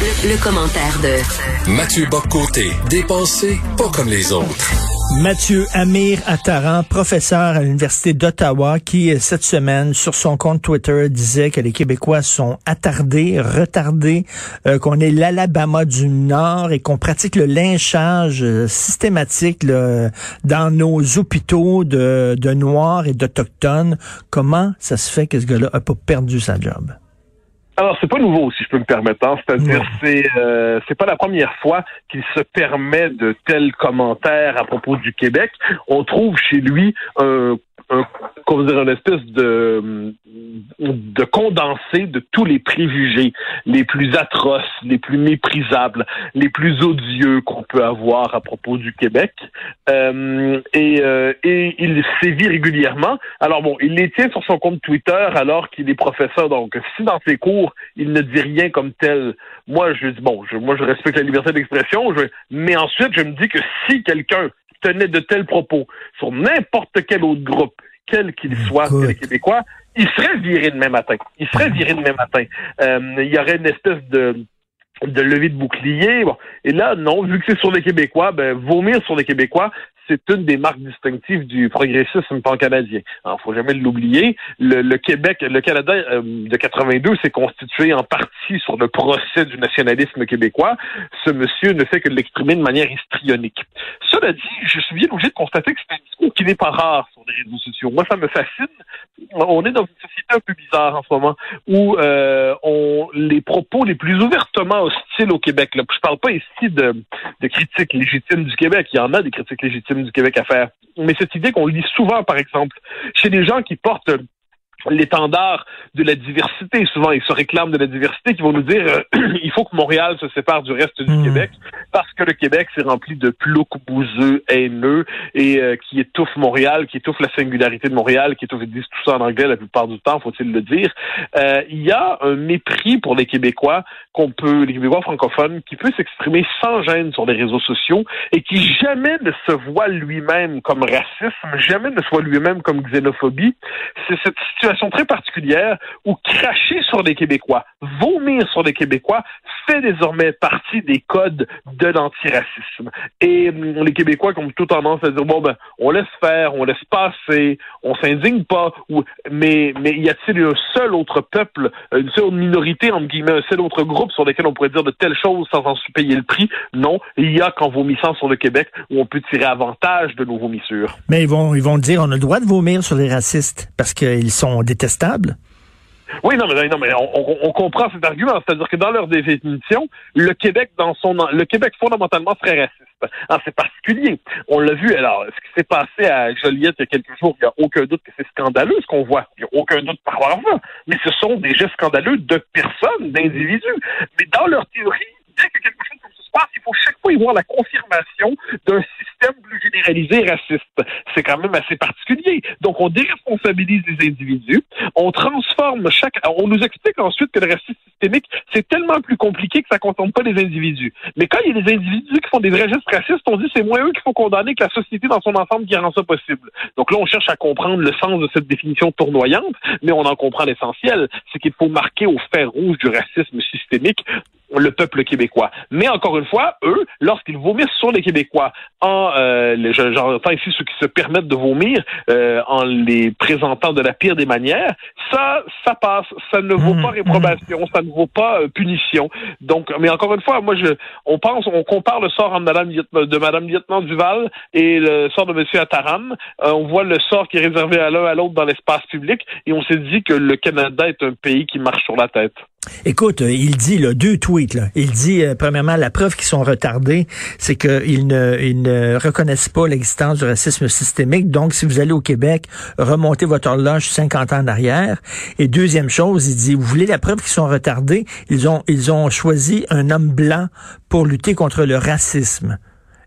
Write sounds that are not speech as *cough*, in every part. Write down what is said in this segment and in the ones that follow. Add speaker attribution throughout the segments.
Speaker 1: Le, commentaire de
Speaker 2: Mathieu Boccoté, dépensé pas comme les autres.
Speaker 3: Mathieu Amir Attaran, professeur à l'Université d'Ottawa, qui cette semaine, sur son compte Twitter, disait que les Québécois sont attardés, retardés, euh, qu'on est l'Alabama du Nord et qu'on pratique le lynchage euh, systématique dans nos hôpitaux de, de Noirs et d'Autochtones. Comment ça se fait que ce gars-là a pas perdu sa job?
Speaker 4: Alors, c'est pas nouveau, si je peux me permettre. Hein. C'est-à-dire, c'est euh, c'est pas la première fois qu'il se permet de tels commentaires à propos du Québec. On trouve chez lui un un, comment dire, une espèce de, de condensé de tous les préjugés les plus atroces, les plus méprisables, les plus odieux qu'on peut avoir à propos du Québec. Euh, et, euh, et il sévit régulièrement. Alors bon, il les tient sur son compte Twitter alors qu'il est professeur. Donc, si dans ses cours, il ne dit rien comme tel, moi je dis bon, je, moi je respecte la liberté d'expression, mais ensuite je me dis que si quelqu'un tenait de tels propos sur n'importe quel autre groupe, quel qu'il soit, les Québécois, il serait viré demain matin. Il serait viré demain matin. Euh, il y aurait une espèce de de levée de bouclier. Et là, non, vu que c'est sur les Québécois, ben, vomir sur les Québécois, c'est une des marques distinctives du progressisme pan-canadien. Il faut jamais l'oublier. Le, Québec, le Canada euh, de 82 s'est constitué en partie sur le procès du nationalisme québécois. Ce monsieur ne fait que l'exprimer de manière histrionique. Cela dit, je suis bien obligé de constater que c'est un discours qui n'est pas rare sur les réseaux sociaux. Moi, ça me fascine. On est dans une société un peu bizarre en ce moment où euh, on, les propos les plus ouvertement hostiles au Québec, là, je parle pas ici de, de critiques légitimes du Québec, il y en a des critiques légitimes du Québec à faire, mais cette idée qu'on lit souvent, par exemple, chez des gens qui portent l'étendard de la diversité. Souvent, ils se réclament de la diversité, qui vont nous dire euh, *clears throat* il faut que Montréal se sépare du reste du hmm. Québec parce que le Québec s'est rempli de ploucs bouseux, haineux et euh, qui étouffe Montréal, qui étouffe la singularité de Montréal, qui étouffe, ils disent tout ça en anglais la plupart du temps, faut-il le dire. Euh, il y a un mépris pour les Québécois qu'on peut, les Québécois francophones, qui peut s'exprimer sans gêne sur les réseaux sociaux et qui jamais ne se voit lui-même comme racisme, jamais ne se voit lui-même comme xénophobie. C'est cette situation très particulière où cracher sur les Québécois, vomir sur les Québécois, fait désormais partie des codes de l'antiracisme. Et hum, les Québécois ont tout tendance à dire bon ben on laisse faire, on laisse passer, on s'indigne pas. Mais mais y a-t-il un seul autre peuple, une seule minorité entre guillemets, un seul autre groupe sur lequel on pourrait dire de telles choses sans en payer le prix? Non, il y a qu'en vomissant sur le Québec où on peut tirer avantage de nos vomissures.
Speaker 3: Mais ils vont ils vont dire on a le droit de vomir sur les racistes parce qu'ils sont détestables?
Speaker 4: Oui, non, mais, non, mais on, comprend cet argument. C'est-à-dire que dans leur définition, le Québec, dans son, le Québec fondamentalement serait raciste. Ah, c'est particulier. On l'a vu. Alors, ce qui s'est passé à Joliette il y a quelques jours, il n'y a aucun doute que c'est scandaleux ce qu'on voit. Il n'y a aucun doute par rapport à ça. Mais ce sont des gestes scandaleux de personnes, d'individus. Mais dans leur théorie, dès que quelque chose se passe, il faut chaque fois y voir la confirmation d'un système plus généralisé raciste. C'est quand même assez particulier. Donc, on déresponsabilise les individus, on transforme chaque... On nous explique ensuite que le racisme systémique, c'est tellement plus compliqué que ça ne contente pas les individus. Mais quand il y a des individus qui font des gestes racistes, on dit c'est moins eux qu'il faut condamner que la société dans son ensemble qui rend ça possible. Donc là, on cherche à comprendre le sens de cette définition tournoyante, mais on en comprend l'essentiel. C'est qu'il faut marquer au fer rouge du racisme systémique le peuple québécois. Mais encore une fois, eux, lorsqu'ils vomissent sur les Québécois, en euh, j'entends ici ceux qui se permettent de vomir euh, en les présentant de la pire des manières, ça, ça passe, ça ne vaut mmh, pas réprobation, ça ne vaut pas euh, punition. Donc, mais encore une fois, moi, je, on pense, on compare le sort de Madame, de Madame Lieutenant Duval et le sort de Monsieur Attaram. Euh, on voit le sort qui est réservé à l'un à l'autre dans l'espace public, et on s'est dit que le Canada est un pays qui marche sur la tête.
Speaker 3: Écoute, euh, il dit là, deux tweets. Il dit, euh, premièrement, la preuve qu'ils sont retardés, c'est qu'ils ne, ils ne reconnaissent pas l'existence du racisme systémique. Donc, si vous allez au Québec, remontez votre horloge 50 ans en arrière. Et deuxième chose, il dit, vous voulez la preuve qu'ils sont retardés? Ils ont, choisi un homme blanc pour lutter contre le racisme.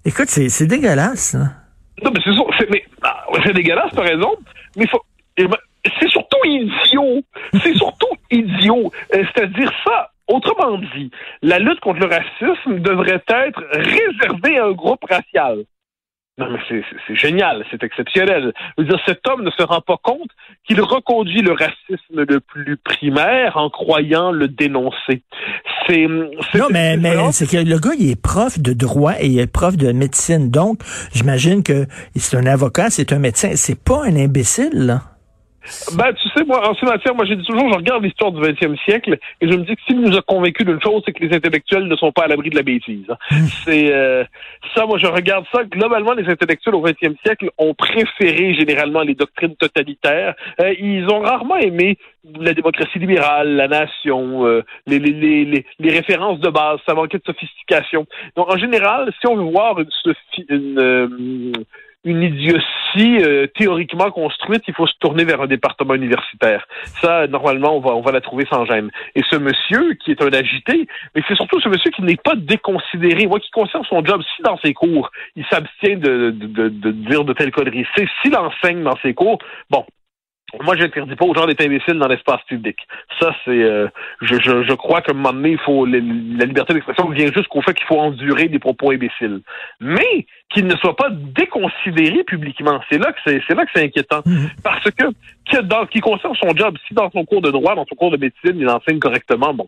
Speaker 3: Écoute, c'est, dégueulasse.
Speaker 4: Non, mais c'est, ah, c'est dégueulasse, t'as raison. Mais faut, c'est surtout idiot. C'est surtout idiot. Euh, c'est-à-dire ça. Autrement dit, la lutte contre le racisme devrait être réservée à un groupe racial. Non, mais c'est génial, c'est exceptionnel. Je veux dire, cet homme ne se rend pas compte qu'il reconduit le racisme le plus primaire en croyant le dénoncer.
Speaker 3: C'est non, mais, mais c'est que le gars, il est prof de droit et il est prof de médecine. Donc, j'imagine que c'est un avocat, c'est un médecin. C'est pas un imbécile, là.
Speaker 4: Ben, tu sais, moi, en ce matière, moi, j'ai dit toujours, je regarde l'histoire du 20e siècle et je me dis que s'il nous a convaincu d'une chose, c'est que les intellectuels ne sont pas à l'abri de la bêtise. Hein. Hmm. C'est euh, ça, moi, je regarde ça. Globalement, les intellectuels au 20e siècle ont préféré généralement les doctrines totalitaires. Euh, ils ont rarement aimé la démocratie libérale, la nation, euh, les, les, les, les, références de base. Ça manquait de sophistication. Donc, en général, si on veut voir une, une une idiotie euh, théoriquement construite, il faut se tourner vers un département universitaire. Ça, normalement, on va, on va la trouver sans gêne. Et ce monsieur, qui est un agité, mais c'est surtout ce monsieur qui n'est pas déconsidéré, moi, qui conserve son job, si dans ses cours, il s'abstient de, de, de, dire de telles conneries, s'il enseigne dans ses cours, bon, moi, je n'interdis pas aux gens d'être imbéciles dans l'espace public. Ça, c'est, euh, je, je, je, crois qu'à un moment donné, il faut la liberté d'expression vient jusqu'au fait qu'il faut endurer des propos imbéciles, mais qu'il ne soit pas déconsidéré publiquement. C'est là que c'est, c'est là que c'est inquiétant, mhm. parce que que dans, qui concerne son job, si dans son cours de droit, dans son cours de médecine, il enseigne correctement, bon,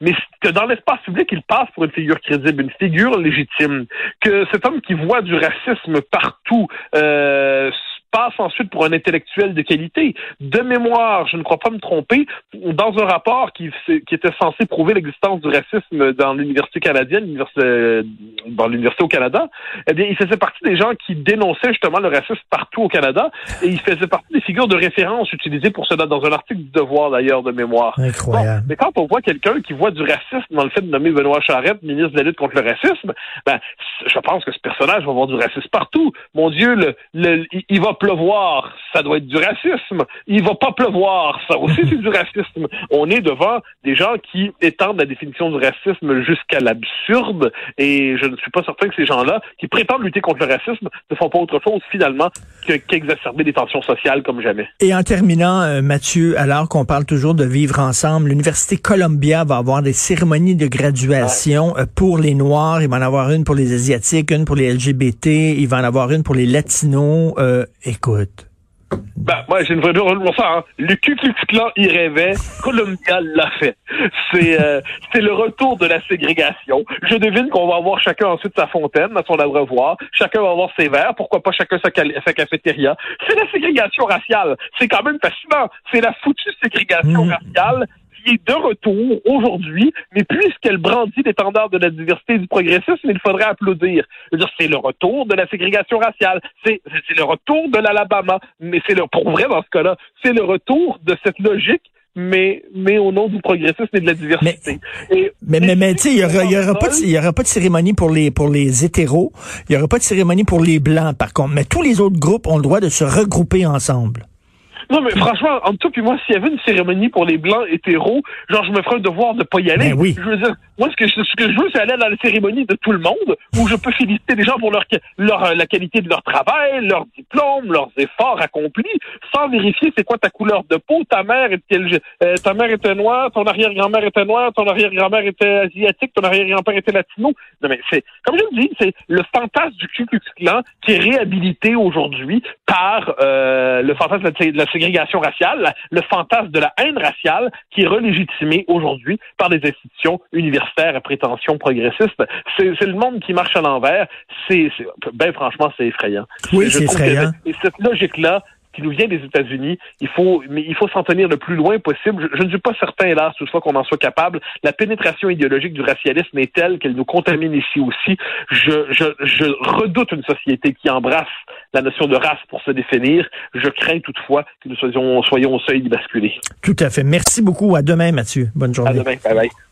Speaker 4: mais que dans l'espace public, il passe pour une figure crédible, une figure légitime, que cet homme qui voit du racisme partout. Euh, passe ensuite pour un intellectuel de qualité. De mémoire, je ne crois pas me tromper, dans un rapport qui, qui était censé prouver l'existence du racisme dans l'université canadienne, euh, dans l'université au Canada, eh bien, il faisait partie des gens qui dénonçaient justement le racisme partout au Canada et il faisait partie des figures de référence utilisées pour cela dans un article du Devoir d'ailleurs de mémoire.
Speaker 3: Incroyable.
Speaker 4: mais quand on voit quelqu'un qui voit du racisme dans le fait de nommer Benoît Charette ministre de la lutte contre le racisme, ben, je pense que ce personnage va voir du racisme partout. Mon Dieu, le, le, il va pleuvoir, ça doit être du racisme. Il va pas pleuvoir, ça aussi c'est du racisme. On est devant des gens qui étendent la définition du racisme jusqu'à l'absurde et je ne suis pas certain que ces gens-là, qui prétendent lutter contre le racisme, ne font pas autre chose finalement qu'exacerber les tensions sociales comme jamais.
Speaker 3: Et en terminant, euh, Mathieu, alors qu'on parle toujours de vivre ensemble, l'Université Columbia va avoir des cérémonies de graduation euh, pour les Noirs. Il va en avoir une pour les Asiatiques, une pour les LGBT. Il va en avoir une pour les Latinos. Euh, écoute.
Speaker 4: Ben, moi, j'ai une vraie pour ça. Hein. Le Ku Klux Klan y rêvait, Columbia l'a fait. C'est euh, c'est le retour de la ségrégation. Je devine qu'on va avoir chacun ensuite sa fontaine à son abreuvoir. Chacun va avoir ses verres. Pourquoi pas chacun sa, sa cafétéria. C'est la ségrégation raciale. C'est quand même fascinant. C'est la foutue ségrégation mmh. raciale qui est de retour aujourd'hui, mais puisqu'elle brandit l'étendard de la diversité et du progressisme, il faudrait applaudir. C'est le retour de la ségrégation raciale, c'est le retour de l'Alabama, mais c'est le pour vrai dans ce cas-là, c'est le retour de cette logique mais, mais au nom du progressisme et de la diversité.
Speaker 3: Mais, mais, mais, tu sais, il y aura, y aura pas de, y aura pas de cérémonie pour les, pour les hétéros. Il y aura pas de cérémonie pour les blancs, par contre. Mais tous les autres groupes ont le droit de se regrouper ensemble.
Speaker 4: Non, mais franchement, en tout puis moi, s'il y avait une cérémonie pour les blancs hétéros, genre, je me ferais un devoir de pas y aller.
Speaker 3: Ben oui.
Speaker 4: Je veux dire, moi, ce que, ce que je veux, c'est aller dans la cérémonie de tout le monde, où je peux féliciter les gens pour leur, leur la qualité de leur travail, leur diplôme, leurs efforts accomplis, sans vérifier c'est quoi ta couleur de peau, ta mère était, euh, ta mère était noire, ton arrière-grand-mère était noire, ton arrière-grand-mère était asiatique, ton arrière-grand-père était latino. Non, mais c'est, comme je le dis, c'est le fantasme du Ku Klux Klan qui est réhabilité aujourd'hui par euh, le fantasme de la, ségrégation raciale, le fantasme de la haine raciale qui est relégitimé aujourd'hui par des institutions universitaires à prétention progressiste. C'est le monde qui marche à l'envers. C'est, ben franchement, c'est effrayant.
Speaker 3: Oui, c'est effrayant.
Speaker 4: et cette logique-là, qui nous vient des États-Unis. Il faut, mais il faut s'en tenir le plus loin possible. Je, ne suis pas certain, hélas, toutefois qu'on en soit capable. La pénétration idéologique du racialisme est telle qu'elle nous contamine ici aussi. Je, je, je redoute une société qui embrasse la notion de race pour se définir. Je crains toutefois que nous soyons, soyons au seuil d'y basculer.
Speaker 3: Tout à fait. Merci beaucoup. À demain, Mathieu. Bonne journée.
Speaker 4: À demain. Bye bye.